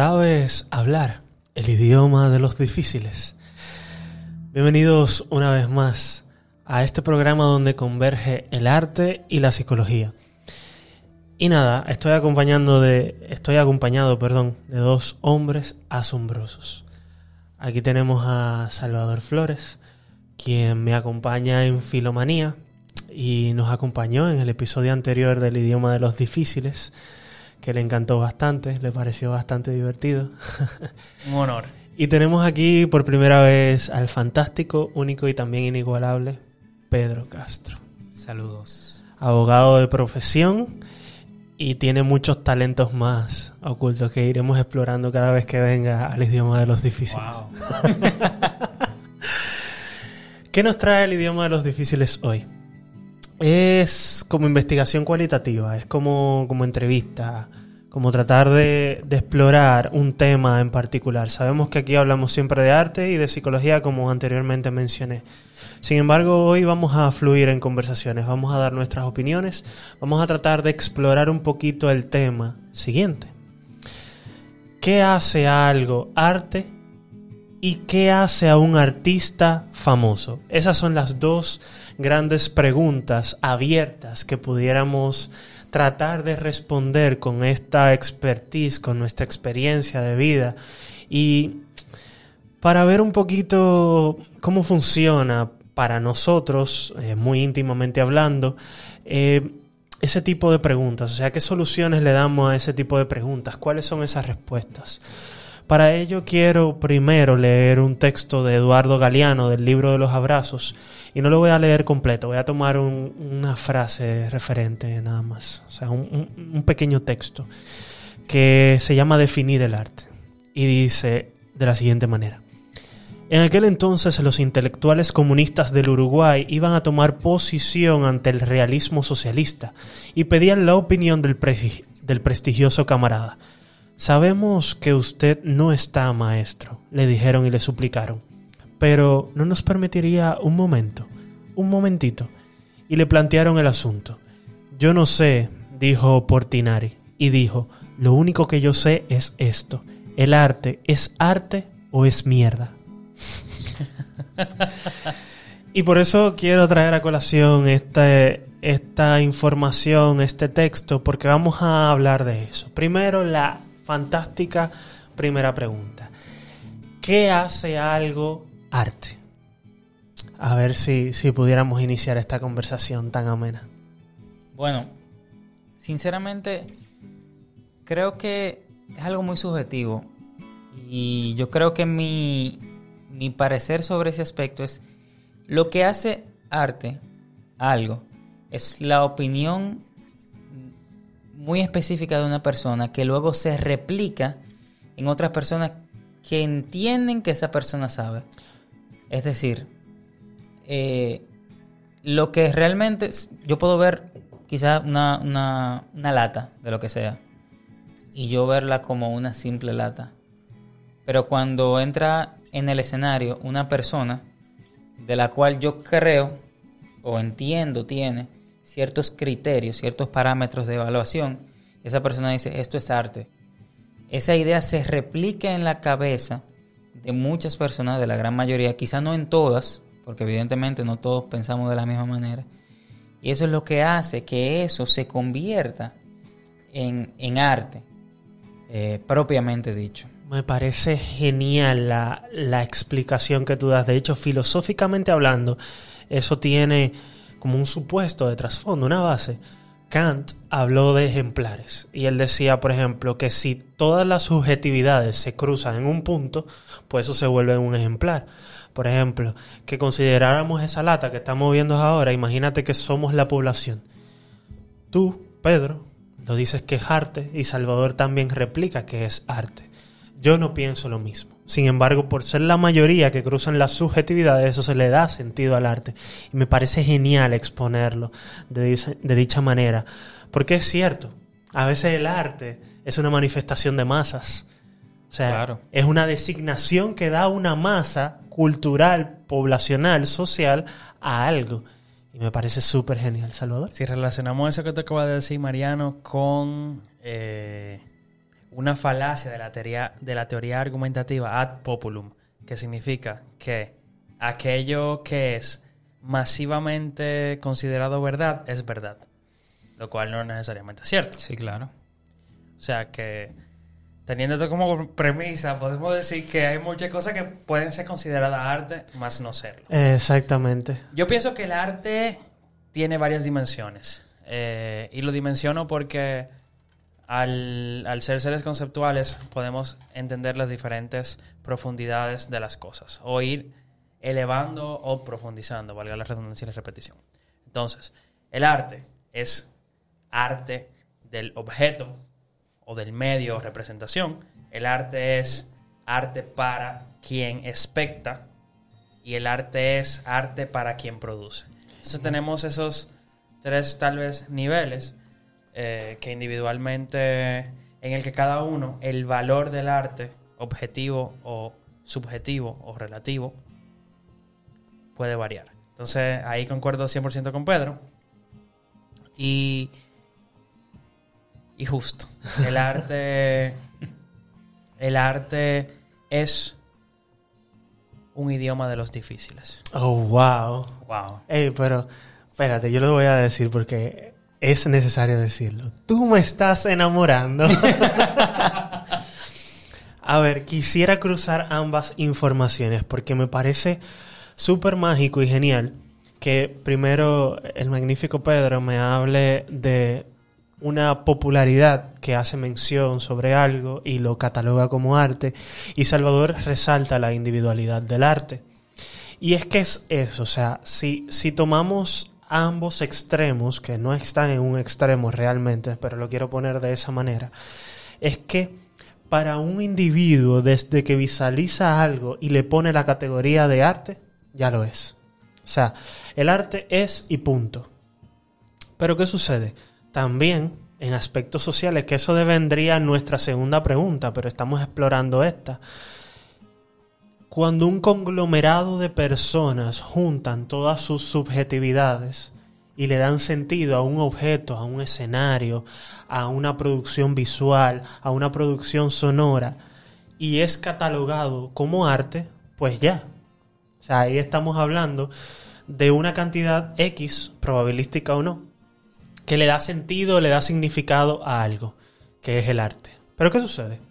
¿Sabes hablar el idioma de los difíciles? Bienvenidos una vez más a este programa donde converge el arte y la psicología. Y nada, estoy acompañando de estoy acompañado, perdón, de dos hombres asombrosos. Aquí tenemos a Salvador Flores, quien me acompaña en Filomanía y nos acompañó en el episodio anterior del idioma de los difíciles que le encantó bastante, le pareció bastante divertido. Un honor. Y tenemos aquí por primera vez al fantástico, único y también inigualable Pedro Castro. Saludos. Abogado de profesión y tiene muchos talentos más ocultos que iremos explorando cada vez que venga al idioma de los difíciles. ¿Qué nos trae el idioma de los difíciles hoy? Es como investigación cualitativa, es como, como entrevista, como tratar de, de, explorar un tema en particular. Sabemos que aquí hablamos siempre de arte y de psicología, como anteriormente mencioné. Sin embargo, hoy vamos a fluir en conversaciones, vamos a dar nuestras opiniones, vamos a tratar de explorar un poquito el tema siguiente. ¿Qué hace algo arte y qué hace a un artista famoso? Esas son las dos grandes preguntas abiertas que pudiéramos tratar de responder con esta expertise, con nuestra experiencia de vida y para ver un poquito cómo funciona para nosotros, eh, muy íntimamente hablando, eh, ese tipo de preguntas, o sea, qué soluciones le damos a ese tipo de preguntas, cuáles son esas respuestas. Para ello quiero primero leer un texto de Eduardo Galeano del libro de los abrazos y no lo voy a leer completo, voy a tomar una frase referente nada más, o sea, un, pequeño texto que se llama Definir el arte y dice de la siguiente manera. En aquel entonces los intelectuales comunistas del Uruguay iban a tomar posición ante el realismo socialista y pedían la opinión del prestigioso camarada. Sabemos que usted no está, maestro, le dijeron y le suplicaron, pero ¿no nos permitiría un momento, un momentito? Y le plantearon el asunto. Yo no sé, dijo Portinari, y dijo, lo único que yo sé es esto, el arte es arte o es mierda. y por eso quiero traer a colación este, esta información, este texto, porque vamos a hablar de eso. Primero, la fantástica primera pregunta. ¿Qué hace algo arte? A ver si, si pudiéramos iniciar esta conversación tan amena. Bueno, sinceramente, creo que es algo muy subjetivo. Y yo creo que mi, mi parecer sobre ese aspecto es lo que hace arte, algo, es la opinión muy específica de una persona que luego se replica en otras personas que entienden que esa persona sabe. Es decir, eh, lo que realmente yo puedo ver quizás una, una, una lata de lo que sea y yo verla como una simple lata. Pero cuando entra en el escenario una persona de la cual yo creo o entiendo tiene ciertos criterios, ciertos parámetros de evaluación, esa persona dice, esto es arte. Esa idea se replica en la cabeza de muchas personas, de la gran mayoría, quizá no en todas, porque evidentemente no todos pensamos de la misma manera. Y eso es lo que hace que eso se convierta en, en arte, eh, propiamente dicho. Me parece genial la, la explicación que tú das. De hecho, filosóficamente hablando, eso tiene como un supuesto de trasfondo, una base. Kant habló de ejemplares y él decía, por ejemplo, que si todas las subjetividades se cruzan en un punto, pues eso se vuelve un ejemplar. Por ejemplo, que consideráramos esa lata que estamos viendo ahora, imagínate que somos la población. Tú, Pedro, lo dices que es arte y Salvador también replica que es arte. Yo no pienso lo mismo. Sin embargo, por ser la mayoría que cruzan las subjetividades, eso se le da sentido al arte. Y me parece genial exponerlo de, de dicha manera. Porque es cierto, a veces el arte es una manifestación de masas. O sea, Claro. es una designación que da una masa cultural, poblacional, social a algo. Y me parece súper genial, Salvador. Si relacionamos eso que te acaba de decir, Mariano, con, eh, una falacia de la teoría, de la teoría argumentativa ad populum, que significa que aquello que es masivamente considerado verdad es verdad, lo cual no es necesariamente cierto. Sí, claro. O sea que, teniendo esto como premisa, podemos decir que hay muchas cosas que pueden ser consideradas arte, más no serlo. Exactamente. Yo pienso que el arte tiene varias dimensiones. Eh, y lo dimensiono porque al, al ser seres conceptuales podemos entender las diferentes profundidades de las cosas. O ir elevando o profundizando, valga la redundancia y la repetición. Entonces, el arte es arte del objeto o del medio o representación. El arte es arte para quien especta y el arte es arte para quien produce. Entonces tenemos esos tres tal vez niveles eh, que individualmente, en el que cada uno, el valor del arte, objetivo o subjetivo o relativo, puede variar. Entonces ahí concuerdo 100% con Pedro. Y, y justo, el arte, el arte es un idioma de los difíciles. Oh, wow. Wow. Ey, pero espérate, yo lo voy a decir porque es necesario decirlo. Tú me estás enamorando. a ver, quisiera cruzar ambas informaciones porque me parece súper mágico y genial que primero el magnífico Pedro me hable de una popularidad que hace mención sobre algo y lo cataloga como arte y Salvador resalta la individualidad del arte. Y es que es eso, o sea, si, si tomamos ambos extremos, que no están en un extremo realmente, pero lo quiero poner de esa manera, es que para un individuo desde que visualiza algo y le pone la categoría de arte, ya lo es. O sea, el arte es y punto. Pero ¿qué sucede? También en aspectos sociales, que eso vendría a nuestra segunda pregunta, pero estamos explorando esta. Cuando un conglomerado de personas juntan todas sus subjetividades y le dan sentido a un objeto, a un escenario, a una producción visual, a una producción sonora, y es catalogado como arte, pues ya. O sea, ahí estamos hablando de una cantidad X, probabilística o no, que le da sentido, le da significado a algo, que es el arte. Pero ¿qué sucede?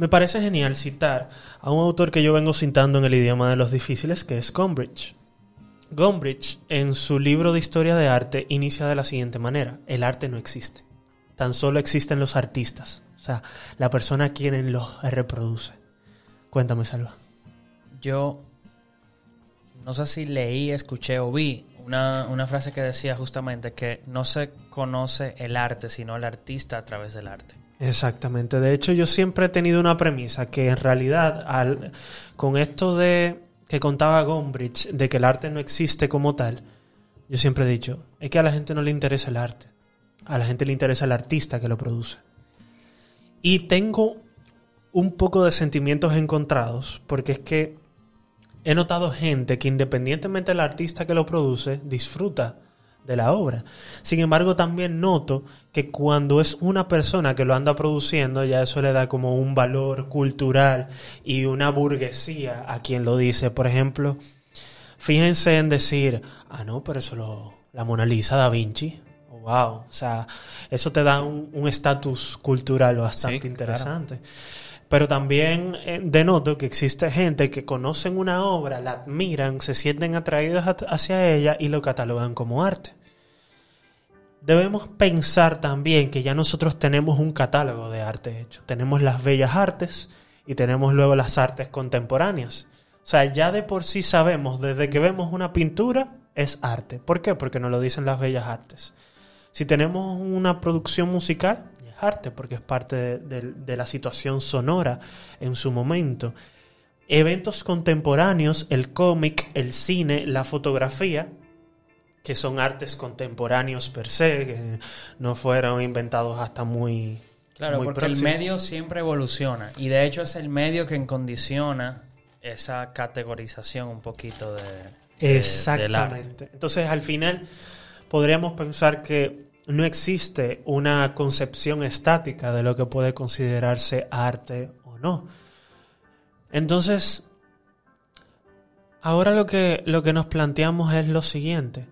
Me parece genial citar a un autor que yo vengo citando en el idioma de los difíciles, que es Gombrich. Gombrich, en su libro de historia de arte, inicia de la siguiente manera. El arte no existe. Tan solo existen los artistas. O sea, la persona quien los reproduce. Cuéntame, Salva. Yo no sé si leí, escuché o vi una, una, frase que decía justamente que no se conoce el arte, sino el artista a través del arte. Exactamente. De hecho, yo siempre he tenido una premisa que en realidad, al, con esto de que contaba Gombrich, de que el arte no existe como tal, yo siempre he dicho, es que a la gente no le interesa el arte. A la gente le interesa el artista que lo produce. Y tengo un poco de sentimientos encontrados, porque es que he notado gente que independientemente del artista que lo produce, disfruta de la obra. Sin embargo, también noto que cuando es una persona que lo anda produciendo, ya eso le da como un valor cultural y una burguesía a quien lo dice. Por ejemplo, fíjense en decir, ah, no, pero eso lo, la Mona Lisa da Vinci. Wow, o sea, eso te da un estatus cultural bastante Sí, interesante. Pero también eh, denoto que existe gente que conocen una obra, la admiran, se sienten atraídos hacia ella y lo catalogan como arte. Debemos pensar también que ya nosotros tenemos un catálogo de arte hecho. Tenemos las bellas artes y tenemos luego las artes contemporáneas. O sea, ya de por sí sabemos, desde que vemos una pintura, es arte. ¿Por qué? Porque nos lo dicen las bellas artes. Si tenemos una producción musical, es arte, porque es parte de, de- la situación sonora en su momento. Eventos contemporáneos, el cómic, el cine, la fotografía, que son artes contemporáneos per se, que no fueron inventados hasta muy... Claro, muy porque próximo. el medio siempre evoluciona y de hecho es el medio que condiciona esa categorización un poquito de, de- del arte. Exactamente. Entonces, al final, podríamos pensar que no existe una concepción estática de lo que puede considerarse arte o no. Entonces, ahora lo que, lo que nos planteamos es lo siguiente.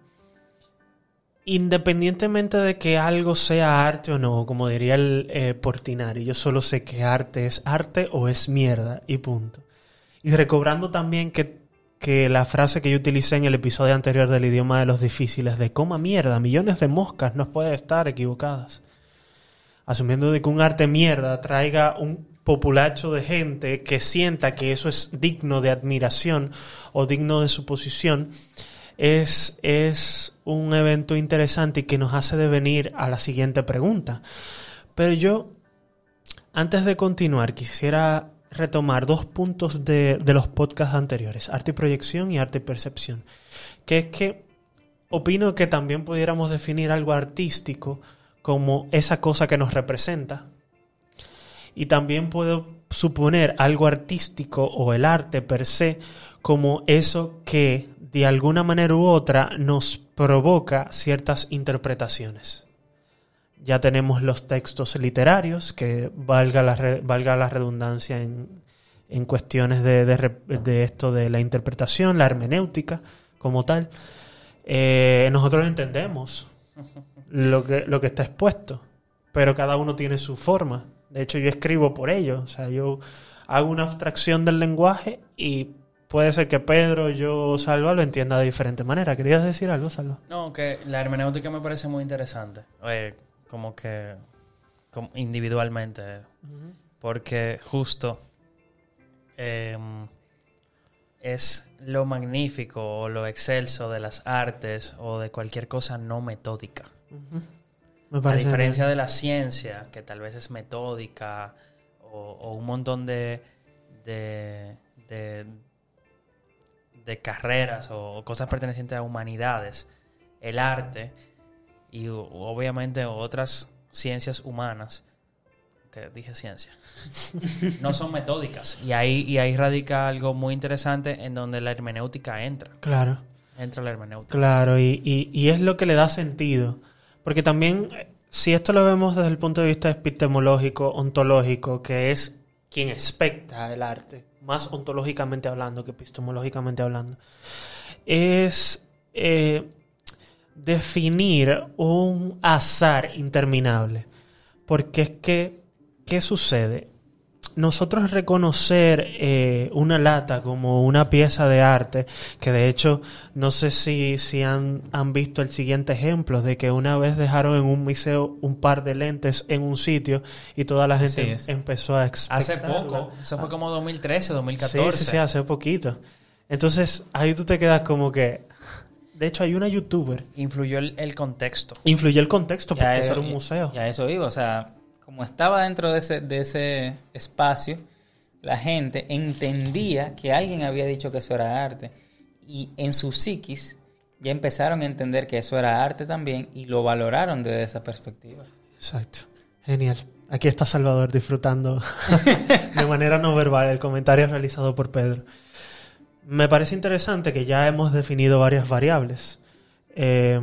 Independientemente de que algo sea arte o no, como diría el eh, Portinari, yo solo sé que arte es arte o es mierda y punto. Y recobrando también que, que la frase que yo utilicé en el episodio anterior del idioma de los difíciles, de coma mierda, millones de moscas no pueden estar equivocadas. Asumiendo de que un arte mierda traiga un populacho de gente que sienta que eso es digno de admiración o digno de suposición, es, es un evento interesante y que nos hace devenir a la siguiente pregunta. Pero yo, antes de continuar, quisiera retomar dos puntos de, de los podcasts anteriores, arte y proyección y arte y percepción, que es que opino que también pudiéramos definir algo artístico como esa cosa que nos representa, y también puedo suponer algo artístico o el arte per se como eso que de alguna manera u otra nos provoca ciertas interpretaciones. Ya tenemos los textos literarios, que valga la, valga la redundancia en, en cuestiones de, de, esto de la interpretación, la hermenéutica como tal. Eh, nosotros entendemos lo que, lo que está expuesto, pero cada uno tiene su forma de hecho, yo escribo por ello. O sea, yo hago una abstracción del lenguaje y puede ser que Pedro, yo, Salva, lo entienda de diferente manera. ¿Querías decir algo, Salva? No, que la hermenéutica me parece muy interesante. Eh, como que como individualmente. Porque justo eh, es lo magnífico o lo excelso de las artes o de cualquier cosa no metódica. A diferencia de la ciencia, que tal vez es metódica o, un montón de, de, de, carreras o cosas pertenecientes a humanidades, el arte y obviamente otras ciencias humanas, que dije ciencia, no son metódicas. Y ahí, y ahí radica algo muy interesante en donde la hermenéutica entra. Claro. Entra la hermenéutica. Claro, y, y, y es lo que le da sentido porque también, si esto lo vemos desde el punto de vista epistemológico, ontológico, que es quien expecta el arte, más ontológicamente hablando que epistemológicamente hablando, es eh, definir un azar interminable. Porque es que, ¿qué sucede? Nosotros reconocer eh, una lata como una pieza de arte, que de hecho no sé si, si han, han, visto el siguiente ejemplo, de que una vez dejaron en un museo un par de lentes en un sitio y toda la gente empezó a Hace poco, eso fue como 2013, 2014. Sí, sí, sí, hace poquito. Entonces ahí tú te quedas como que... De hecho, hay una youtuber. Influyó el, contexto. Influyó el contexto porque era un museo. Y a eso iba, o sea, como estaba dentro de ese, de ese espacio, la gente entendía que alguien había dicho que eso era arte. Y en su psiquis ya empezaron a entender que eso era arte también y lo valoraron desde esa perspectiva. Exacto. Genial. Aquí está Salvador disfrutando de manera no verbal el comentario realizado por Pedro. Me parece interesante que ya hemos definido varias variables. Eh,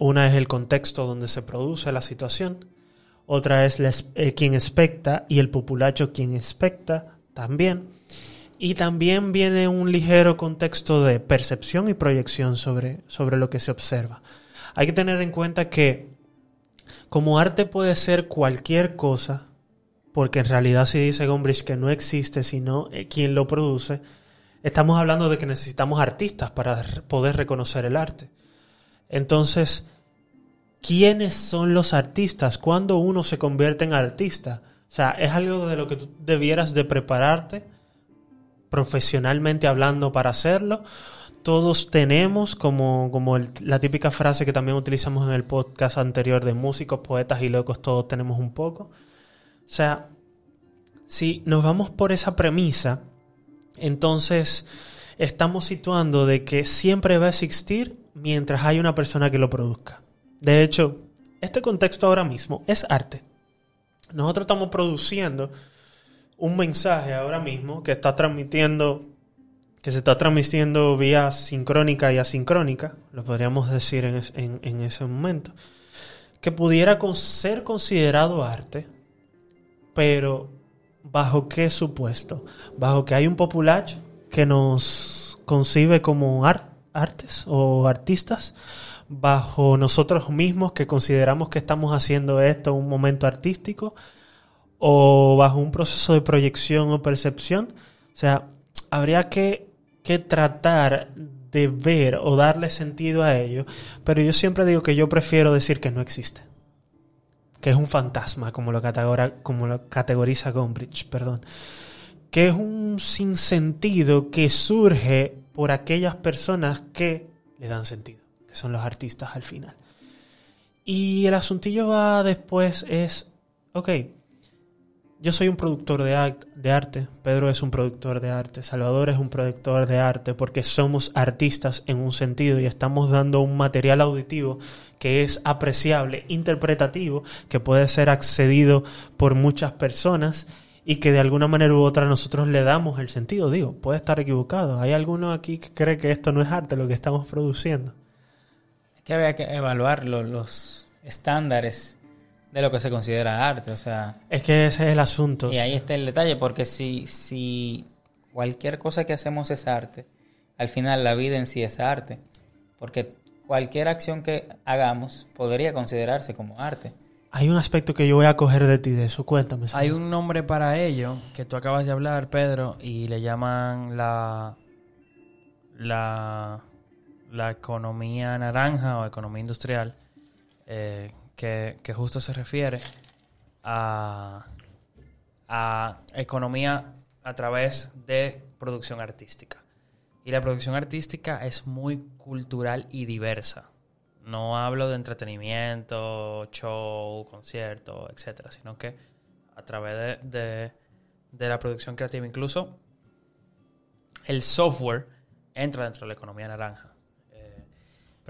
una es el contexto donde se produce la situación otra es eh, quien expecta y el populacho quien expecta también. Y también viene un ligero contexto de percepción y proyección sobre, sobre lo que se observa. Hay que tener en cuenta que como arte puede ser cualquier cosa, porque en realidad si dice Gombrich que no existe sino eh, quien lo produce, estamos hablando de que necesitamos artistas para poder reconocer el arte. Entonces, quiénes son los artistas, cuándo uno se convierte en artista. O sea, es algo de lo que tú debieras de prepararte profesionalmente hablando para hacerlo. Todos tenemos, como, como la típica frase que también utilizamos en el podcast anterior de músicos, poetas y locos, todos tenemos un poco. O sea, si nos vamos por esa premisa, entonces estamos situando de que siempre va a existir mientras hay una persona que lo produzca. De hecho, este contexto ahora mismo es arte. Nosotros estamos produciendo un mensaje ahora mismo que está transmitiendo, que se está transmitiendo vía sincrónica y asincrónica, lo podríamos decir en, ese momento, que pudiera ser considerado arte, pero ¿bajo qué supuesto? Bajo que hay un populacho que nos concibe como ar- artes o artistas, bajo nosotros mismos que consideramos que estamos haciendo esto un momento artístico, o bajo un proceso de proyección o percepción. O sea, habría que, que tratar de ver o darle sentido a ello, pero yo siempre digo que yo prefiero decir que no existe. Que es un fantasma, como lo, categora- como lo categoriza Gombrich, perdón. Que es un sinsentido que surge por aquellas personas que le dan sentido, que son los artistas al final. Y el asuntillo va después es, ok, yo soy un productor de, de arte, Pedro es un productor de arte, Salvador es un productor de arte, porque somos artistas en un sentido y estamos dando un material auditivo que es apreciable, interpretativo, que puede ser accedido por muchas personas y que de alguna manera u otra nosotros le damos el sentido. Digo, puede estar equivocado. ¿Hay alguno aquí que cree que esto no es arte lo que estamos produciendo? Es que había que evaluar lo- los estándares de lo que se considera arte, o sea, Es que ese es el asunto. y ahí está el detalle, porque si, si cualquier cosa que hacemos es arte, al final la vida en sí es arte, porque cualquier acción que hagamos podría considerarse como arte. Hay un aspecto que yo voy a coger de ti de eso. Cuéntame. Hay un nombre para ello que tú acabas de hablar, Pedro, y le llaman la la, la economía naranja o economía industrial, eh, que, que justo se refiere a, a economía a través de producción artística. Y la producción artística es muy cultural y diversa. No hablo de entretenimiento, show, concierto, etcétera, sino que a través de, de- de la producción creativa, incluso el software entra dentro de la economía naranja.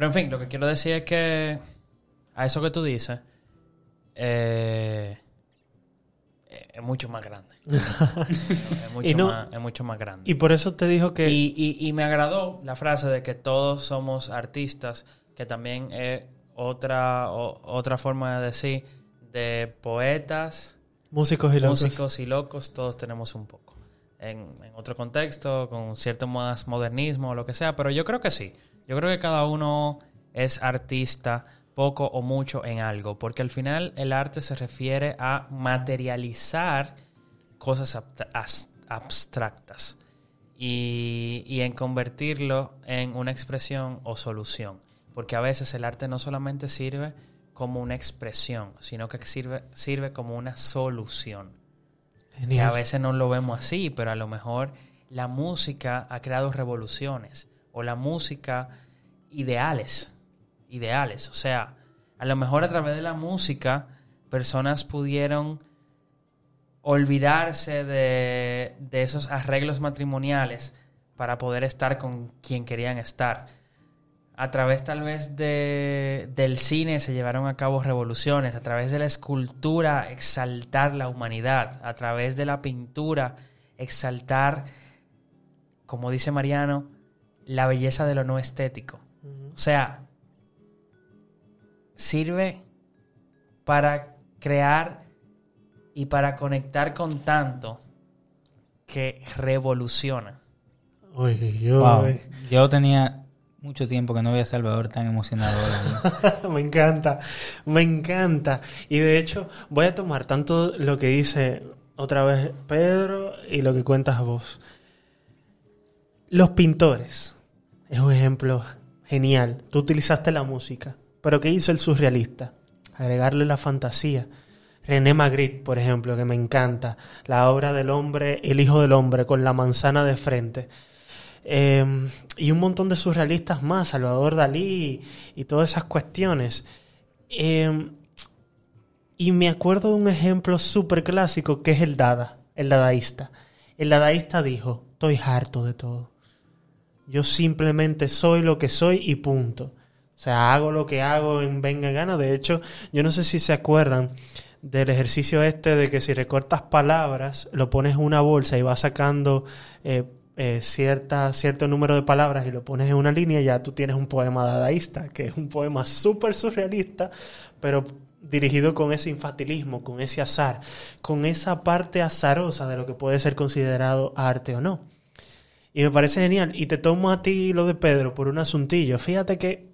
Eh, pero en fin, lo que quiero decir es que a eso que tú dices eh, es mucho más grande. es, mucho no- más, es mucho más grande. Y por eso te dijo que... Y, y- y me agradó la frase de que todos somos artistas, que también es otra, o- otra forma de decir de poetas, músicos y locos. músicos y locos, todos tenemos un poco. En, otro contexto, con cierto más modernismo o lo que sea, pero yo creo que sí. Yo creo que cada uno es artista poco o mucho en algo, porque al final el arte se refiere a materializar cosas abst- as- abstractas y, y en convertirlo en una expresión o solución. Porque a veces el arte no solamente sirve como una expresión, sino que sirve, sirve como una solución. Que a Genial. veces no lo vemos así, pero a lo mejor la música ha creado revoluciones o la música ideales, ideales. O sea, a lo mejor a través de la música personas pudieron olvidarse de, de esos arreglos matrimoniales para poder estar con quien querían estar. A través tal vez de, del cine se llevaron a cabo revoluciones, a través de la escultura exaltar la humanidad, a través de la pintura exaltar, como dice Mariano, la belleza de lo no estético. O sea, sirve para crear y para conectar con tanto que revoluciona. Uy. Wow. Yo tenía mucho tiempo que no veía a Salvador tan emocionado. me encanta, me encanta. Y de hecho, voy a tomar tanto lo que dice otra vez Pedro y lo que cuentas vos. Los pintores es un ejemplo genial. Tú utilizaste la música, pero ¿qué hizo el surrealista? Agregarle la fantasía. René Magritte, por ejemplo, que me encanta. La obra del hombre, el hijo del hombre, con la manzana de frente. Eh, y un montón de surrealistas más, Salvador Dalí y, todas esas cuestiones. Eh, y me acuerdo de un ejemplo súper clásico que es el Dada, el dadaísta. El dadaísta dijo, estoy harto de todo. Yo simplemente soy lo que soy y punto. O sea, hago lo que hago en venga gana. De hecho, yo no sé si se acuerdan del ejercicio este de que si recortas palabras, lo pones en una bolsa y vas sacando eh, eh, cierta, cierto número de palabras y lo pones en una línea, ya tú tienes un poema dadaísta, que es un poema súper surrealista, pero dirigido con ese infantilismo, con ese azar, con esa parte azarosa de lo que puede ser considerado arte o no. Y me parece genial. Y te tomo a ti lo de Pedro por un asuntillo. Fíjate que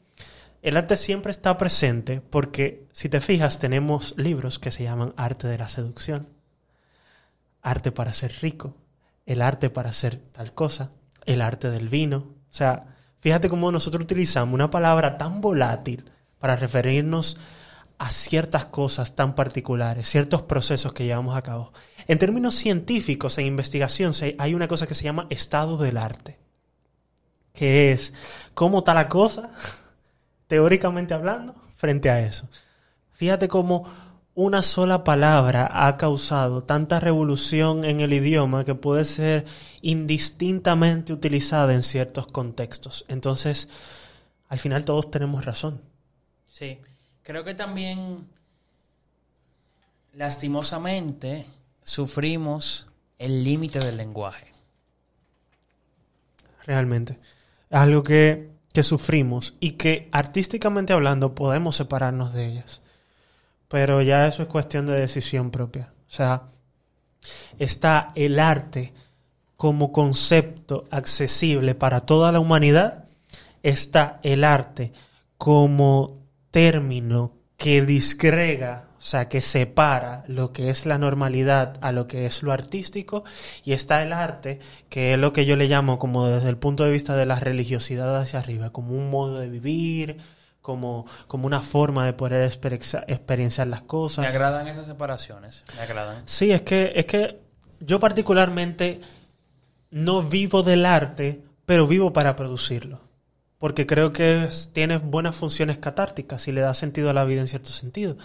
el arte siempre está presente porque, si te fijas, tenemos libros que se llaman Arte de la Seducción, Arte para ser rico, el arte para hacer tal cosa, el arte del vino. O sea, fíjate cómo nosotros utilizamos una palabra tan volátil para referirnos a ciertas cosas tan particulares, ciertos procesos que llevamos a cabo. En términos científicos e investigación hay una cosa que se llama estado del arte, que es cómo está la cosa, teóricamente hablando, frente a eso. Fíjate cómo una sola palabra ha causado tanta revolución en el idioma que puede ser indistintamente utilizada en ciertos contextos. Entonces, al final todos tenemos razón. Sí, creo que también, lastimosamente, sufrimos el límite del lenguaje. Realmente. Es algo que, que sufrimos y que artísticamente hablando podemos separarnos de ellas. Pero ya eso es cuestión de decisión propia. O sea, está el arte como concepto accesible para toda la humanidad, está el arte como término que disgrega, o sea, que separa lo que es la normalidad a lo que es lo artístico, y está el arte, que es lo que yo le llamo como desde el punto de vista de la religiosidad hacia arriba, como un modo de vivir, como, como una forma de poder experienciar las cosas. Me agradan esas separaciones, me agradan. Sí, es que, es que yo particularmente no vivo del arte, pero vivo para producirlo. Porque creo que tiene buenas funciones catárticas y le da sentido a la vida en cierto sentido.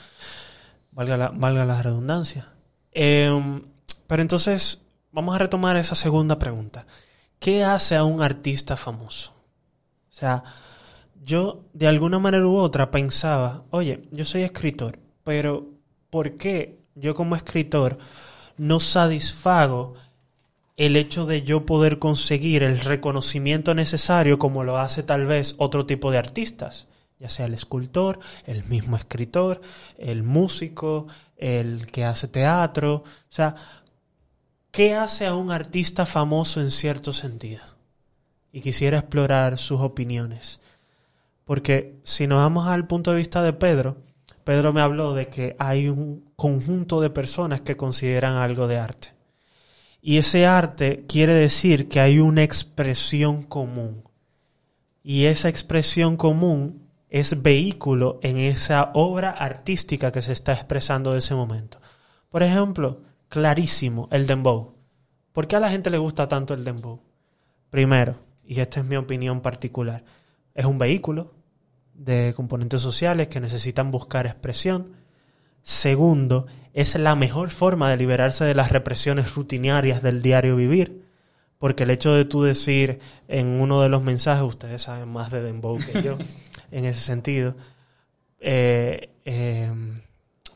Valga la, valga la redundancia. Em, pero entonces, vamos a retomar esa segunda pregunta. ¿Qué hace a un artista famoso? O sea, yo de alguna manera u otra pensaba, oye, yo soy escritor, pero ¿por qué yo como escritor no satisfago el hecho de yo poder conseguir el reconocimiento necesario como lo hace tal vez otro tipo de artistas? ya sea el escultor, el mismo escritor, el músico, el que hace teatro. O sea, ¿qué hace a un artista famoso en cierto sentido? Y quisiera explorar sus opiniones. Porque si nos vamos al punto de vista de Pedro, Pedro me habló de que hay un conjunto de personas que consideran algo de arte. Y ese arte quiere decir que hay una expresión común. Y esa expresión común es vehículo en esa obra artística que se está expresando de ese momento. Por ejemplo, clarísimo, el dembow. ¿Por qué a la gente le gusta tanto el dembow? Primero, y esta es mi opinión particular, es un vehículo, de componentes sociales que necesitan buscar expresión. Segundo, es la mejor forma de liberarse de las represiones rutinarias del diario vivir. Porque el hecho de tú decir en uno de los mensajes, ustedes saben más de Dembow que yo, en ese sentido, eh, eh,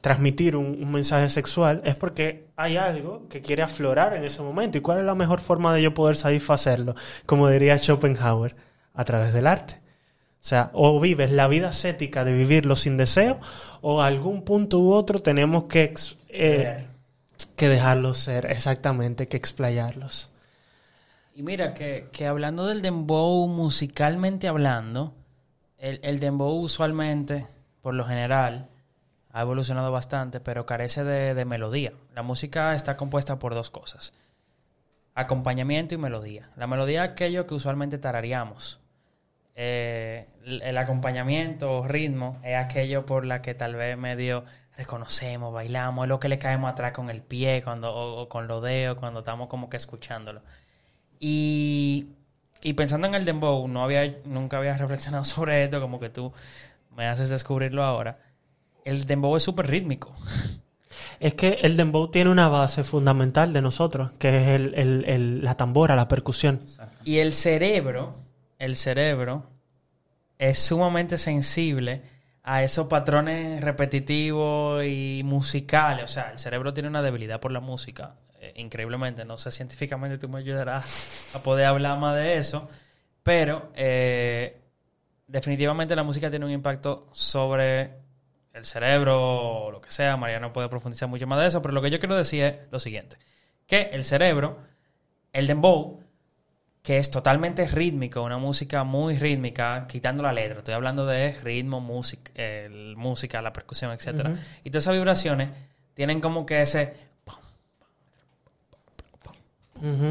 transmitir un, un, mensaje sexual es porque hay algo que quiere aflorar en ese momento. ¿Y cuál es la mejor forma de yo poder satisfacerlo? Como diría Schopenhauer, a través del arte. O sea, o vives la vida ascética de vivirlo sin deseo, o a algún punto u otro tenemos que, eh, que dejarlos ser, exactamente, que explayarlos. Y mira, que, que hablando del dembow musicalmente hablando, el, el, dembow usualmente, por lo general, ha evolucionado bastante, pero carece de, de melodía. La música está compuesta por dos cosas. Acompañamiento y melodía. La melodía es aquello que usualmente tarareamos eh, el acompañamiento o ritmo es aquello por la que tal vez medio reconocemos, bailamos, es lo que le caemos atrás con el pie cuando, o, con los dedos cuando estamos como que escuchándolo. Y, y, pensando en el dembow, no había, nunca había reflexionado sobre esto, como que tú me haces descubrirlo ahora. El dembow es súper rítmico. Es que el dembow tiene una base fundamental de nosotros, que es el, el, el, la tambora, la percusión. Y el cerebro el cerebro es sumamente sensible a esos patrones repetitivos y musicales. O sea, el cerebro tiene una debilidad por la música. eh, increíblemente. No sé, científicamente tú me ayudarás a poder hablar más de eso. Pero eh, definitivamente la música tiene un impacto sobre el cerebro o lo que sea. María no puede profundizar mucho más de eso, pero lo que yo quiero decir es lo siguiente. Que el cerebro, el dembow, que es totalmente rítmico, una música muy rítmica, quitando la letra. Estoy hablando de ritmo, música, el, música la percusión, etc. Y todas esas vibraciones tienen como que ese...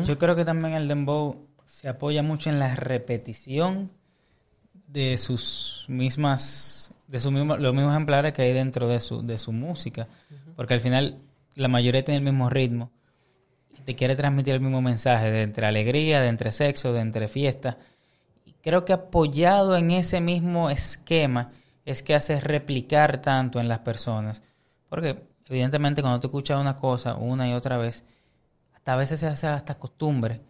Yo creo que también el dembow se apoya mucho en la repetición de sus mismas, de sus mismos, los mismos ejemplares que hay dentro de su, de su música. Porque al final la mayoría tiene el mismo ritmo te quiere transmitir el mismo mensaje de entre alegría, de entre sexo, de entre fiesta. Y creo que apoyado en ese mismo esquema es que hace replicar tanto en las personas. Porque evidentemente cuando tú escuchas una cosa una y otra vez, hasta a veces se hace hasta costumbre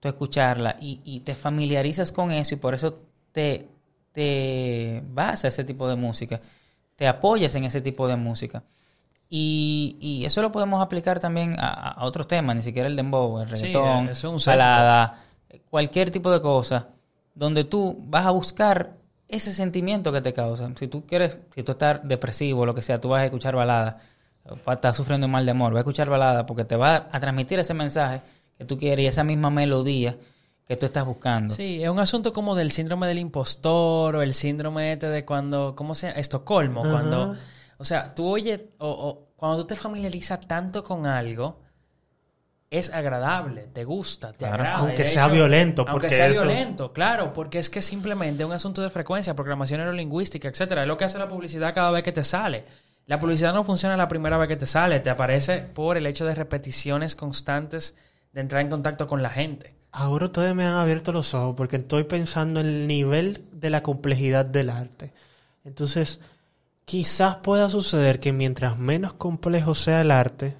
tú escucharla y, y te familiarizas con eso y por eso te, te vas a ese tipo de música, te apoyas en ese tipo de música. Y, y eso lo podemos aplicar también a, a otros temas, ni siquiera el dembow, el Sí, reggaetón, eso es un sesgo. balada, cualquier tipo de cosa, donde tú vas a buscar ese sentimiento que te causa. Si tú quieres, si tú estás depresivo o lo que sea, tú vas a escuchar balada, o estás sufriendo un mal de amor, vas a escuchar balada porque te va a transmitir ese mensaje que tú quieres y esa misma melodía que tú estás buscando. Sí, es un asunto como del síndrome del impostor o el síndrome este de cuando, ¿cómo se llama? Estocolmo, cuando, o sea, tú oyes, o, o cuando tú te familiarizas tanto con algo, es agradable, te gusta, te Claro, agrada. aunque de sea violento, Aunque porque sea eso- violento, claro, porque es que simplemente es un asunto de frecuencia, programación neurolingüística, etcétera. Es lo que hace la publicidad cada vez que te sale. La publicidad no funciona la primera vez que te sale, te aparece por el hecho de repeticiones constantes de entrar en contacto con la gente. Ahora ustedes me han abierto los ojos porque estoy pensando en el nivel de la complejidad del arte. Entonces, quizás pueda suceder que mientras menos complejo sea el arte,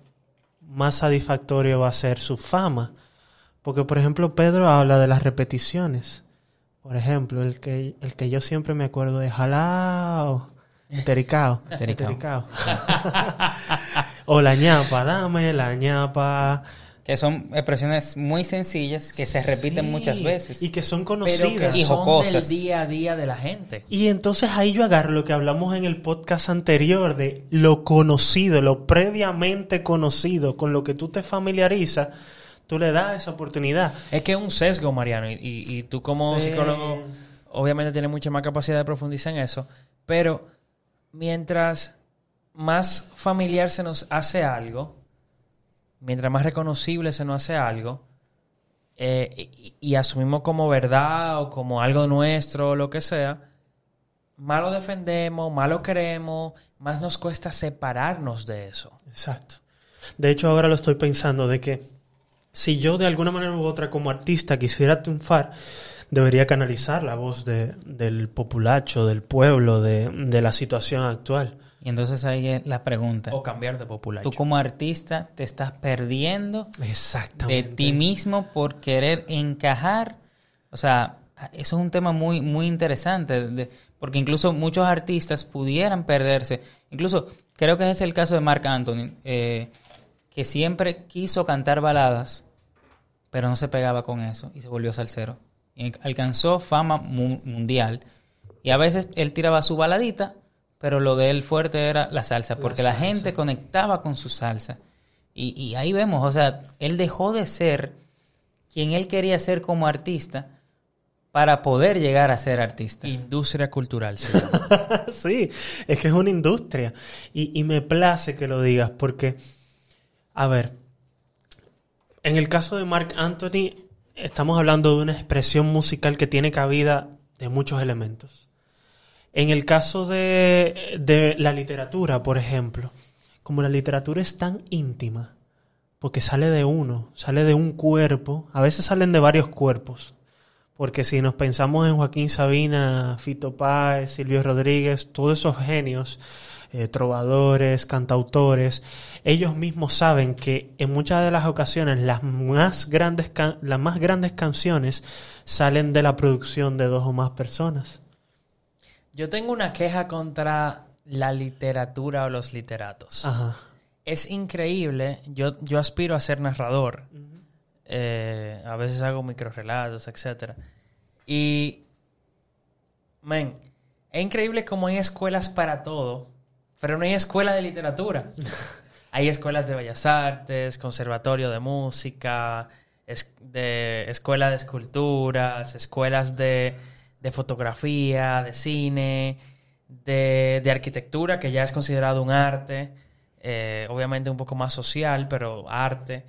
más satisfactorio va a ser su fama. Porque, por ejemplo, Pedro habla de las repeticiones. Por ejemplo, el que, el que yo siempre me acuerdo de jalao, Entericao. entericao. o la ñapa, dame la ñapa. Que son expresiones muy sencillas que se repiten Sí, muchas veces. Y que son Pero conocidas. que Y son del día a día de la gente. Y entonces ahí yo agarro lo que hablamos en el podcast anterior de lo conocido, lo previamente conocido, con lo que tú te familiarizas, tú le das esa oportunidad. Es que es un sesgo, Mariano, y, y- y tú como Sí. psicólogo obviamente tienes mucha más capacidad de profundizar en eso, pero mientras más familiar se nos hace algo, mientras más reconocible se nos hace algo, eh, y, asumimos como verdad o como algo nuestro o lo que sea, más lo defendemos, más lo queremos, más nos cuesta separarnos de eso. Exacto. De hecho, ahora lo estoy pensando de que si yo de alguna manera u otra como artista quisiera triunfar, debería canalizar la voz de- del populacho, del pueblo, de la situación actual. Y entonces ahí es la pregunta. O cambiar de popular. Tú como artista te estás perdiendo de ti mismo por querer encajar. O sea, eso es un tema muy, muy interesante, de- porque incluso muchos artistas pudieran perderse. Incluso creo que ese es el caso de Mark Anthony, eh, que siempre quiso cantar baladas, pero no se pegaba con eso y se volvió salsero. Y alcanzó fama mu- mundial. Y a veces él tiraba su baladita, pero lo de él fuerte era la salsa, porque la, gente conectaba con su salsa. Y, y ahí vemos, o sea, él dejó de ser quien él quería ser como artista para poder llegar a ser artista. Industria cultural, se llama. sí, es que es una industria. Y, y me place que lo digas porque, a ver, en el caso de Mark Anthony, estamos hablando de una expresión musical que tiene cabida de muchos elementos. En el caso de, de la literatura, por ejemplo, como la literatura es tan íntima, porque sale de uno, sale de un cuerpo, a veces salen de varios cuerpos, porque si nos pensamos en Joaquín Sabina, Fito Páez, Silvio Rodríguez, todos esos genios, eh, trovadores, cantautores, ellos mismos saben que en muchas de las ocasiones las más grandes, las más grandes canciones salen de la producción de dos o más personas. Yo tengo una queja contra la literatura o los literatos. Ajá. es increíble. Yo, yo aspiro a ser narrador. Eh, a veces hago microrelatos, etc. Y, men, es increíble cómo hay escuelas para todo, pero no hay escuela de literatura. hay escuelas de bellas artes, conservatorio de música, es- de escuela de esculturas, escuelas de, de fotografía, de cine, de, de arquitectura, que ya es considerado un arte, eh, obviamente un poco más social, pero arte.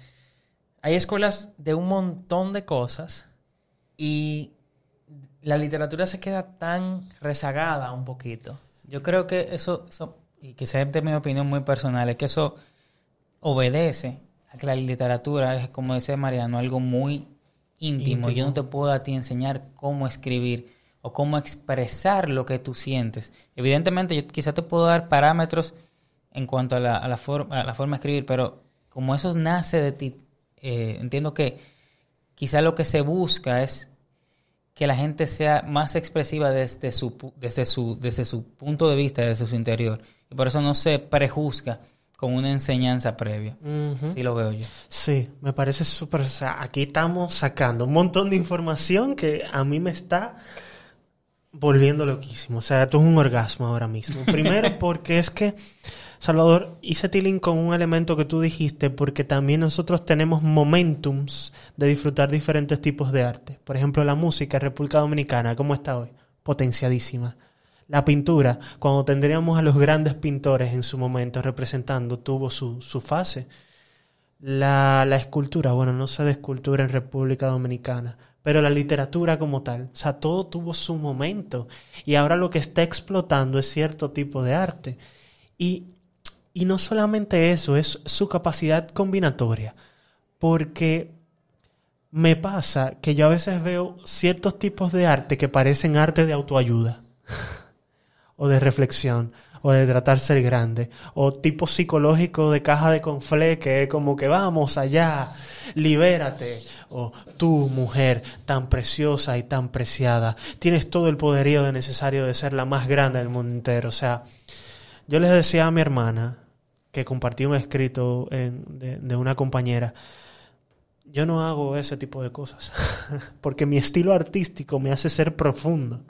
Hay escuelas de un montón de cosas y la literatura se queda tan rezagada un poquito. Yo creo que eso, eso y quizás es de mi opinión muy personal, es que eso obedece a que la literatura es, como dice Mariano, algo muy íntimo. Íntimo. Yo no te puedo a ti enseñar cómo escribir o cómo expresar lo que tú sientes. Evidentemente, yo quizás te puedo dar parámetros en cuanto a la, a la, for- a la forma de escribir, pero como eso nace de ti, eh, entiendo que quizá lo que se busca es que la gente sea más expresiva desde su, desde su, desde su punto de vista, desde su interior. Y por eso no se prejuzga con una enseñanza previa. Ujú. Así lo veo yo. Sí, me parece súper. O sea, aquí estamos sacando un montón de información que a mí me está volviendo loquísimo. O sea, esto es un orgasmo ahora mismo. Primero, porque es que, Salvador, hice tiling con un elemento que tú dijiste, porque también nosotros tenemos momentums de disfrutar diferentes tipos de arte. Por ejemplo, la música en República Dominicana, ¿cómo está hoy? Potenciadísima. La pintura, cuando tendríamos a los grandes pintores en su momento representando, tuvo su, su fase. La, la escultura, bueno, no sé de escultura en República Dominicana, pero la literatura como tal, o sea, todo tuvo su momento y ahora lo que está explotando es cierto tipo de arte. Y, y no solamente eso, es su capacidad combinatoria, porque me pasa que yo a veces veo ciertos tipos de arte que parecen arte de autoayuda o de reflexión, o de tratar ser grande, o tipo psicológico de caja de conflé, que es como que vamos allá, libérate, o tú, mujer, tan preciosa y tan preciada, tienes todo el poderío de necesario de ser la más grande del mundo entero. O sea, yo les decía a mi hermana, que compartí un escrito de una compañera, yo no hago ese tipo de cosas, porque mi estilo artístico me hace ser profundo.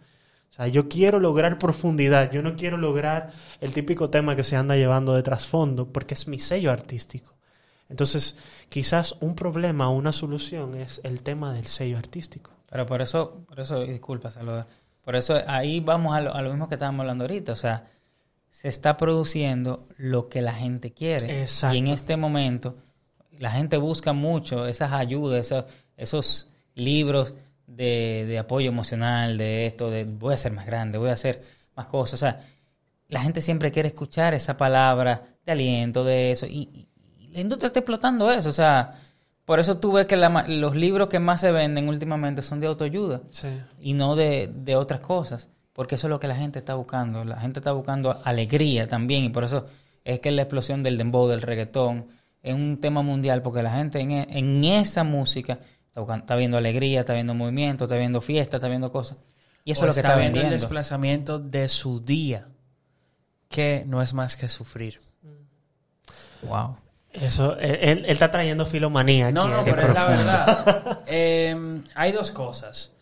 O sea, yo quiero lograr profundidad, yo no quiero lograr el típico tema que se anda llevando de trasfondo, porque es mi sello artístico. Entonces, quizás un problema o una solución es el tema del sello artístico. Pero por eso, por eso, disculpa, Salvador, por eso ahí vamos a lo, a lo mismo que estábamos hablando ahorita. O sea, se está produciendo lo que la gente quiere. Exacto. Y en este momento, la gente busca mucho esas ayudas, esos, esos libros de, de apoyo emocional, de esto, de voy a ser más grande, voy a hacer más cosas. O sea, la gente siempre quiere escuchar esa palabra de aliento, de eso. Y, y- la industria está explotando eso. O sea, por eso tú ves que la los libros que más se venden últimamente son de autoayuda Sí. y no de, de otras cosas. Porque eso es lo que la gente está buscando. La gente está buscando alegría también. Y por eso es que la explosión del dembow, del reggaetón, es un tema mundial. Porque la gente en, en esa música está, está viendo alegría, está viendo movimiento, está viendo fiesta, está viendo cosas. Y eso O es lo que está viendo el vendiendo. desplazamiento de su día, que no es más que sufrir. Wow. Eso, él, él- él está trayendo filomanía aquí. No, no, eh, pero es la verdad. Eh, hay dos cosas.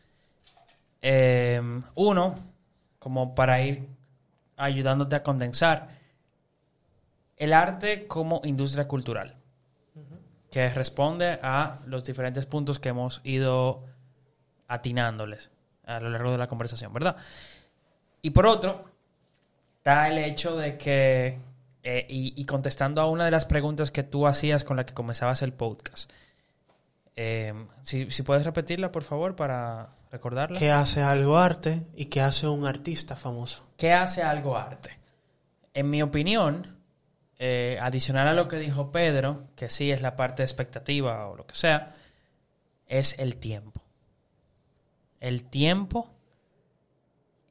Eh, uno, como para ir ayudándote a condensar, el arte como industria cultural, que responde a los diferentes puntos que hemos ido atinándoles a lo largo de la conversación, ¿verdad? Y por otro, está el hecho de que, eh, y, y contestando a una de las preguntas que tú hacías con la que comenzabas el podcast, eh, si, si puedes repetirla, por favor, para recordarla. ¿Qué hace algo arte y qué hace un artista famoso? ¿Qué hace algo arte? En mi opinión, eh, adicional a lo que dijo Pedro, que sí es la parte expectativa o lo que sea, es el tiempo. El tiempo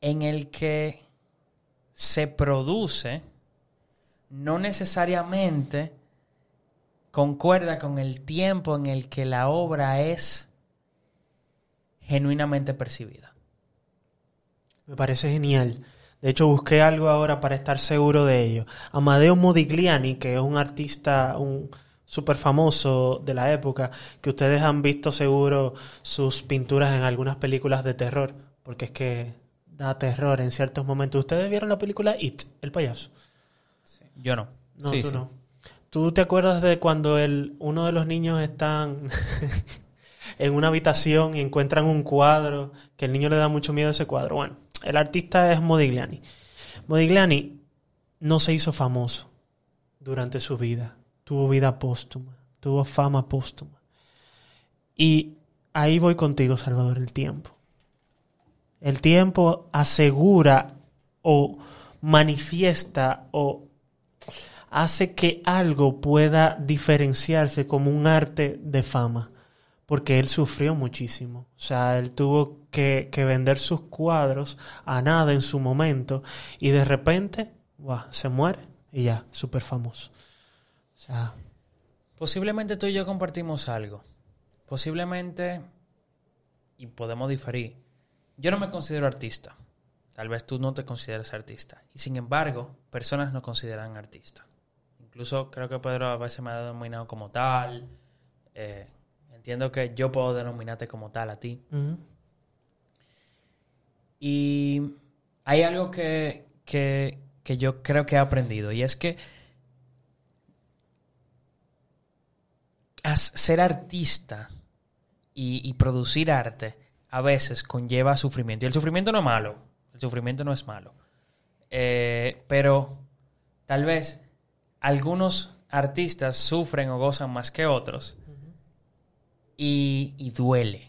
en el que se produce no necesariamente concuerda con el tiempo en el que la obra es genuinamente percibida. Me parece genial. De hecho, busqué algo ahora para estar seguro de ello. Amadeo Modigliani, que es un artista un súper famoso de la época, que ustedes han visto seguro sus pinturas en algunas películas de terror, porque es que da terror en ciertos momentos. ¿Ustedes vieron la película It, el payaso? Yo no. No, Sí, tú sí. no. ¿Tú te acuerdas de cuando el, uno de los niños están en una habitación y encuentran un cuadro que el niño le da mucho miedo a ese cuadro? Bueno, el artista es Modigliani. Modigliani no se hizo famoso durante su vida. Tuvo vida póstuma, tuvo fama póstuma. Y ahí voy contigo, Salvador, el tiempo. El tiempo asegura o manifiesta o hace que algo pueda diferenciarse como un arte de fama. Porque él sufrió muchísimo. O sea, él tuvo que, que vender sus cuadros a nada en su momento. Y de repente, guau, se muere y ya, súper famoso. O sea, Posiblemente tú y yo compartimos algo. Posiblemente, y podemos diferir, yo no me considero artista. Tal vez tú no te consideres artista. Y sin embargo, personas no consideran artista. Incluso creo que Pedro a veces me ha denominado como tal. Eh, entiendo que yo puedo denominarte como tal a ti. Y hay algo que, que, que yo creo que he aprendido y es que ser artista y, y producir arte a veces conlleva sufrimiento. Y el sufrimiento no es malo. El sufrimiento no es malo. Eh, pero tal vez algunos artistas sufren o gozan más que otros. Y, y duele.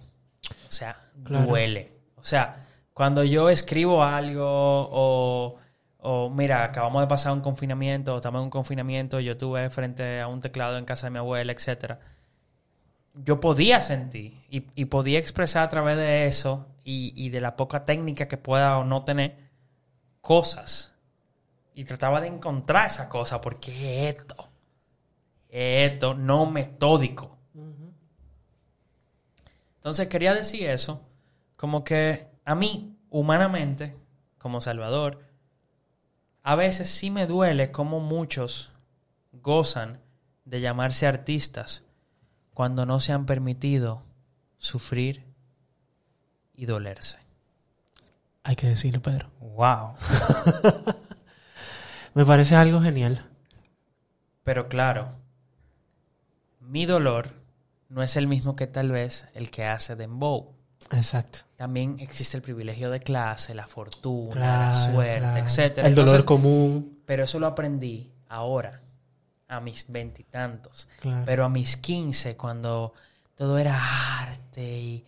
O sea, Claro. duele. O sea, cuando yo escribo algo o, o, mira, acabamos de pasar un confinamiento, o estamos en un confinamiento, yo estuve frente a un teclado en casa de mi abuela, etcétera. Yo podía sentir y, y podía expresar a través de eso y, y de la poca técnica que pueda o no tener cosas. Y trataba de encontrar esa cosa porque esto, esto no metódico. Entonces quería decir eso, como que a mí, humanamente, como Salvador, a veces sí me duele como muchos gozan de llamarse artistas cuando no se han permitido sufrir y dolerse. hay que decirlo, Pedro. Wow. Me parece algo genial. Pero claro, mi dolor no es el mismo que tal vez el que hace Dembow. Exacto. También existe el privilegio de clase, la fortuna, la suerte, claro. etcétera. El dolor Entonces, común. Pero eso lo aprendí ahora, a mis veintitantos. Claro. Pero a mis quince, cuando todo era arte y,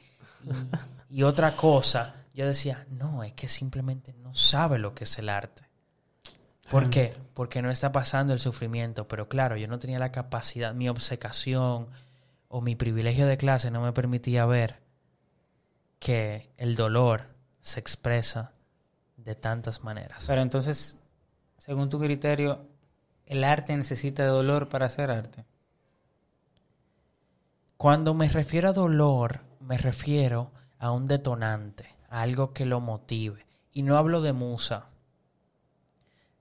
y- y otra cosa, yo decía, no, es que simplemente no sabe lo que es el arte. ¿Por qué? Porque no está pasando el sufrimiento. Pero claro, yo no tenía la capacidad, mi obcecación o mi privilegio de clase no me permitía ver que el dolor se expresa de tantas maneras. Pero entonces, según tu criterio, ¿el arte necesita de dolor para hacer arte? Cuando me refiero a dolor, me refiero a un detonante, a algo que lo motive. Y no hablo de musa,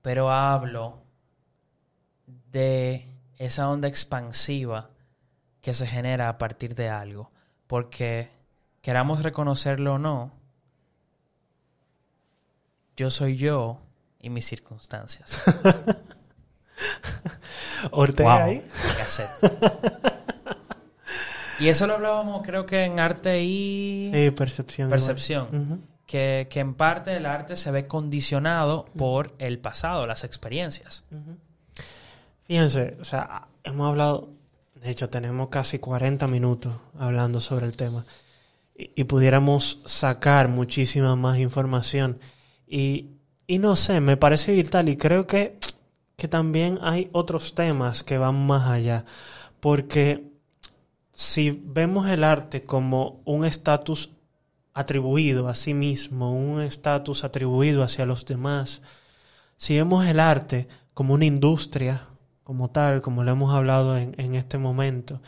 pero hablo de esa onda expansiva que se genera a partir de algo. Porque, queramos reconocerlo o no, yo soy yo y mis circunstancias. Ortega Wow, ahí. qué hacer. y eso lo hablábamos creo que en arte y Sí, percepción. percepción. Que, que en parte el arte se ve condicionado por el pasado, las experiencias. Fíjense, o sea, hemos hablado, de hecho tenemos casi 40 minutos hablando sobre el tema y, pudiéramos sacar muchísima más información. Y, y no sé, me parece vital y creo que, que también hay otros temas que van más allá, porque si vemos el arte como un estatus atribuido a sí mismo, un estatus atribuido hacia los demás, si vemos el arte como una industria, como tal, como lo hemos hablado en, en este momento,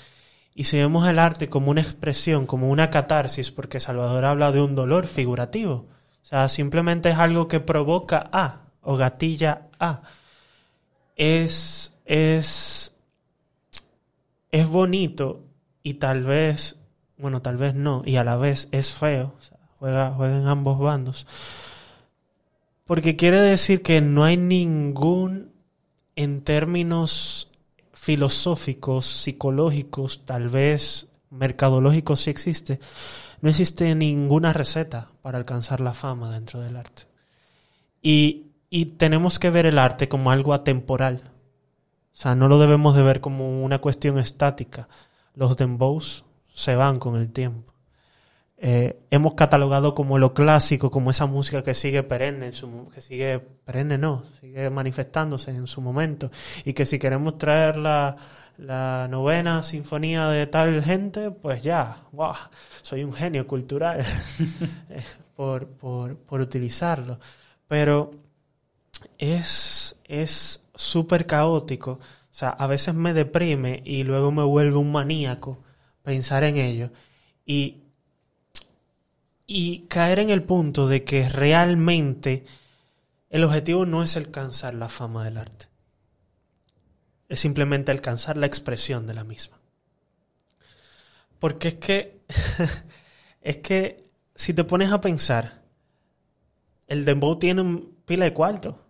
y si vemos el arte como una expresión, como una catarsis, porque Salvador habla de un dolor figurativo, o sea, simplemente es algo que provoca A o gatilla A. Es, es, es bonito y tal vez, bueno, tal vez no, y a la vez es feo. Juega, juega en ambos bandos. Porque quiere decir que no hay ningún, en términos filosóficos, psicológicos, tal vez mercadológicos si existe, no existe ninguna receta para alcanzar la fama dentro del arte. Y, y tenemos que ver el arte como algo atemporal. O sea, no lo debemos de ver como una cuestión estática. Los dembows se van con el tiempo. Eh, hemos catalogado como lo clásico, como esa música que sigue perenne, en su, que sigue perenne no, sigue manifestándose en su momento. Y que si queremos traer la, la novena sinfonía de tal gente, pues ya, wow, soy un genio cultural por, por, por utilizarlo. Pero es es súper caótico. O sea, a veces me deprime y luego me vuelve un maníaco pensar en ello. Y, y caer en el punto de que realmente el objetivo no es alcanzar la fama del arte. Es simplemente alcanzar la expresión de la misma. Porque es que, es que si te pones a pensar, el dembow tiene un pila de cuarto.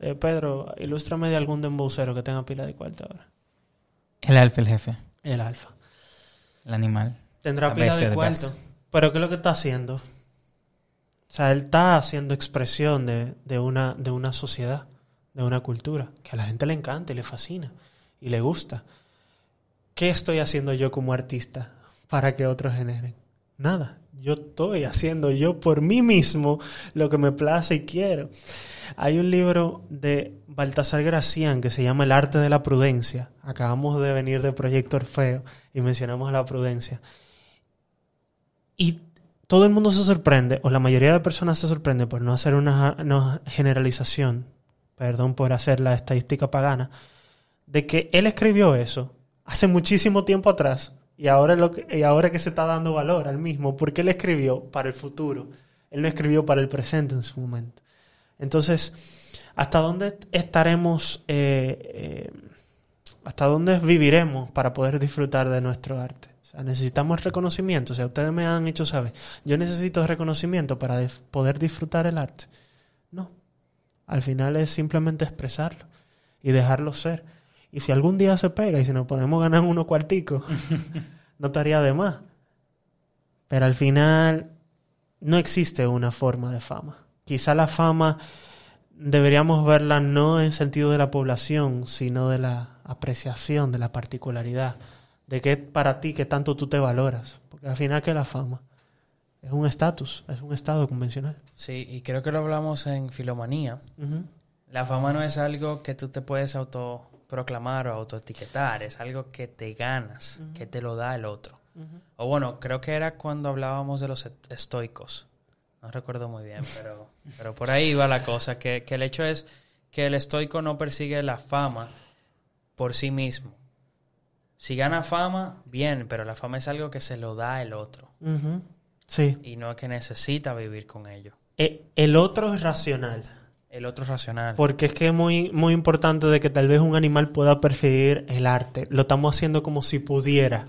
Eh, Pedro, ilústrame de algún dembowcero que tenga pila de cuarto ahora. El alfa, el jefe. El alfa. El animal. Tendrá La pila de cuarto. Pero ¿qué es lo que está haciendo? O sea, él está haciendo expresión de, de una, de una sociedad, de una cultura, que a la gente le encanta y le fascina y le gusta. ¿Qué estoy haciendo yo como artista para que otros generen? Nada. Yo estoy haciendo yo por mí mismo lo que me place y quiero. Hay un libro de Baltasar Gracián que se llama El arte de la prudencia. Acabamos de venir de Proyecto Orfeo y mencionamos la prudencia. Y todo el mundo se sorprende, o la mayoría de personas se sorprende por no hacer una, generalización, perdón por hacer la estadística pagana, de que él escribió eso hace muchísimo tiempo atrás y ahora, lo que, y ahora que se está dando valor al mismo, porque él escribió para el futuro, él no escribió para el presente en su momento. Entonces, ¿hasta dónde estaremos, eh, eh, hasta dónde viviremos para poder disfrutar de nuestro arte? Sea, necesitamos reconocimiento. O sea, ustedes me han hecho saber, yo necesito reconocimiento para poder disfrutar el arte. No. Al final es simplemente expresarlo y dejarlo ser. Y si algún día se pega y si nos ponemos a ganar unos cuarticos, no estaría de más. Pero al final no existe una forma de fama. Quizá la fama deberíamos verla no en sentido de la población, sino de la apreciación, de la particularidad, de qué para ti, qué tanto tú te valoras. Porque al final que la fama es un estatus, es un estado convencional. Sí, y creo que lo hablamos en Filomanía. La fama no es algo que tú te puedes autoproclamar o autoetiquetar, es algo que te ganas, que te lo da el otro. O bueno, creo que era cuando hablábamos de los est- estoicos. No recuerdo muy bien, pero, pero por ahí va la cosa, que, que el hecho es que el estoico no persigue la fama por sí mismo. Si gana fama, bien, pero la fama es algo que se lo da el otro. Sí. y no que necesita vivir con ello. E- El otro es racional. El otro es racional. Porque es que es muy, muy importante de que tal vez un animal pueda percibir el arte. Lo estamos haciendo como si pudiera,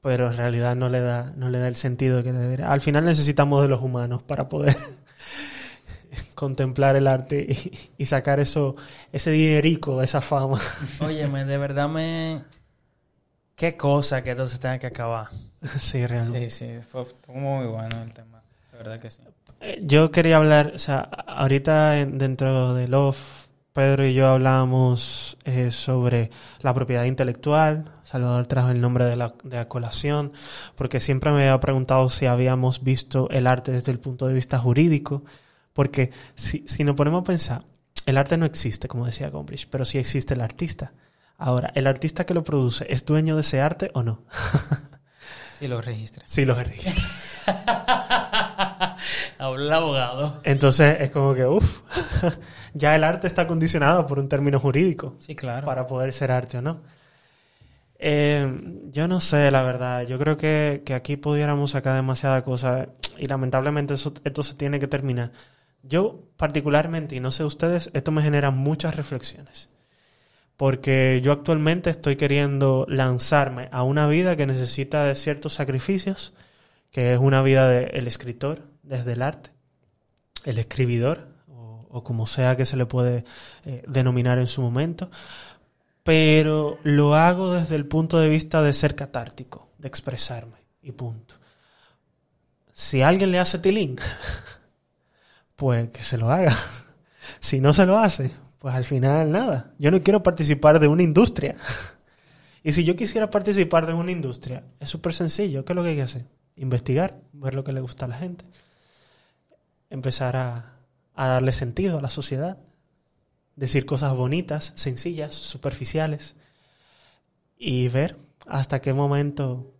pero en realidad no le da, no le da el sentido que debería. Al final necesitamos de los humanos para poder contemplar el arte y, y sacar eso, ese dinerico, esa fama. Óyeme, de verdad me... Qué cosa que esto se tenga que acabar. sí, realmente. Sí, sí, fue muy bueno el tema. De verdad que sí. Eh, Yo quería hablar, o sea, ahorita en- dentro de Love, Pedro y yo hablábamos eh, sobre la propiedad intelectual. Salvador trajo el nombre de la, de la colación, porque siempre me había preguntado si habíamos visto el arte desde el punto de vista jurídico. Porque si, si nos ponemos a pensar, el arte no existe, como decía Gombrich, pero sí existe el artista. Ahora, ¿el artista que lo produce es dueño de ese arte o no? Sí, lo registras. Sí, lo registra. Habla el abogado. Entonces es como que, uff, ya el arte está condicionado por un término jurídico Sí, claro. para poder ser arte o no. Eh, yo no sé, la verdad. Yo creo que, que aquí pudiéramos sacar demasiada cosa y lamentablemente eso- esto se tiene que terminar. Yo particularmente, y no sé ustedes, esto me genera muchas reflexiones. Porque yo actualmente estoy queriendo lanzarme a una vida que necesita de ciertos sacrificios, que es una vida del escritor, desde el arte, el escribidor, o, como sea que se le puede eh, denominar en su momento, pero lo hago desde el punto de vista de ser catártico, de expresarme, y punto. Si alguien le hace tilín, pues que se lo haga. Si no se lo hace, pues al final nada. Yo no quiero participar de una industria. Y si yo quisiera participar de una industria, es súper sencillo. ¿Qué es lo que hay que hacer? Investigar, ver lo que le gusta a la gente, empezar a, a darle sentido a la sociedad, decir cosas bonitas, sencillas, superficiales y ver hasta qué momento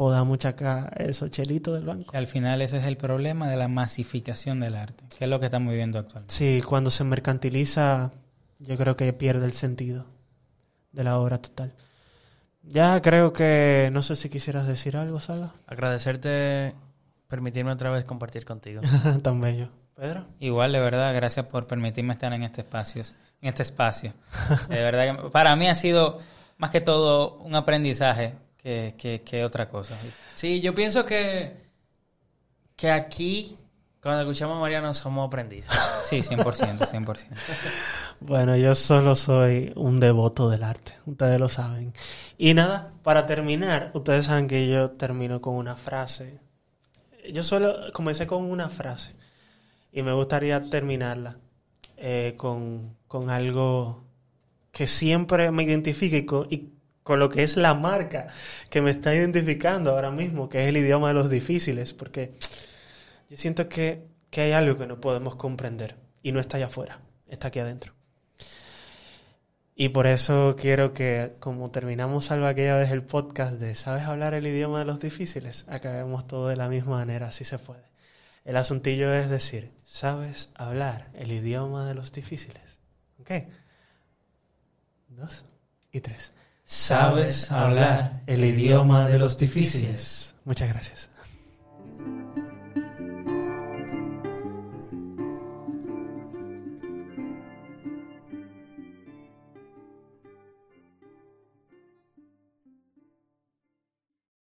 podamos sacar esos chelitos del banco. Al final ese es el problema de la masificación del arte, que es lo que estamos viviendo actualmente. Sí, cuando se mercantiliza, yo creo que pierde el sentido de la obra total. Ya creo que, no sé si quisieras decir algo, Sala. Agradecerte, permitirme otra vez compartir contigo. Tan bello. Pedro. Igual, de verdad, gracias por permitirme estar en este espacio. En este espacio. De verdad que para mí ha sido más que todo un aprendizaje que, que, que otra cosa. Sí, yo pienso que, que aquí, cuando escuchamos a Mariano, somos aprendices. Sí, 100%, 100%. Bueno, yo solo soy un devoto del arte, ustedes lo saben. Y nada, para terminar, ustedes saben que yo termino con una frase. Yo solo comencé con una frase y me gustaría terminarla eh, con, con algo que siempre me identifique y con, y con lo que es la marca que me está identificando ahora mismo, que es el idioma de los difíciles, porque yo siento que, que hay algo que no podemos comprender y no está allá afuera, está aquí adentro. Y por eso quiero que, como terminamos algo aquella vez el podcast de ¿Sabes hablar el idioma de los difíciles? Acabemos todo de la misma manera, si se puede. El asuntillo es decir, ¿sabes hablar el idioma de los difíciles? ¿Ok? Dos y tres. ¿Sabes hablar el idioma de los difíciles? Muchas gracias.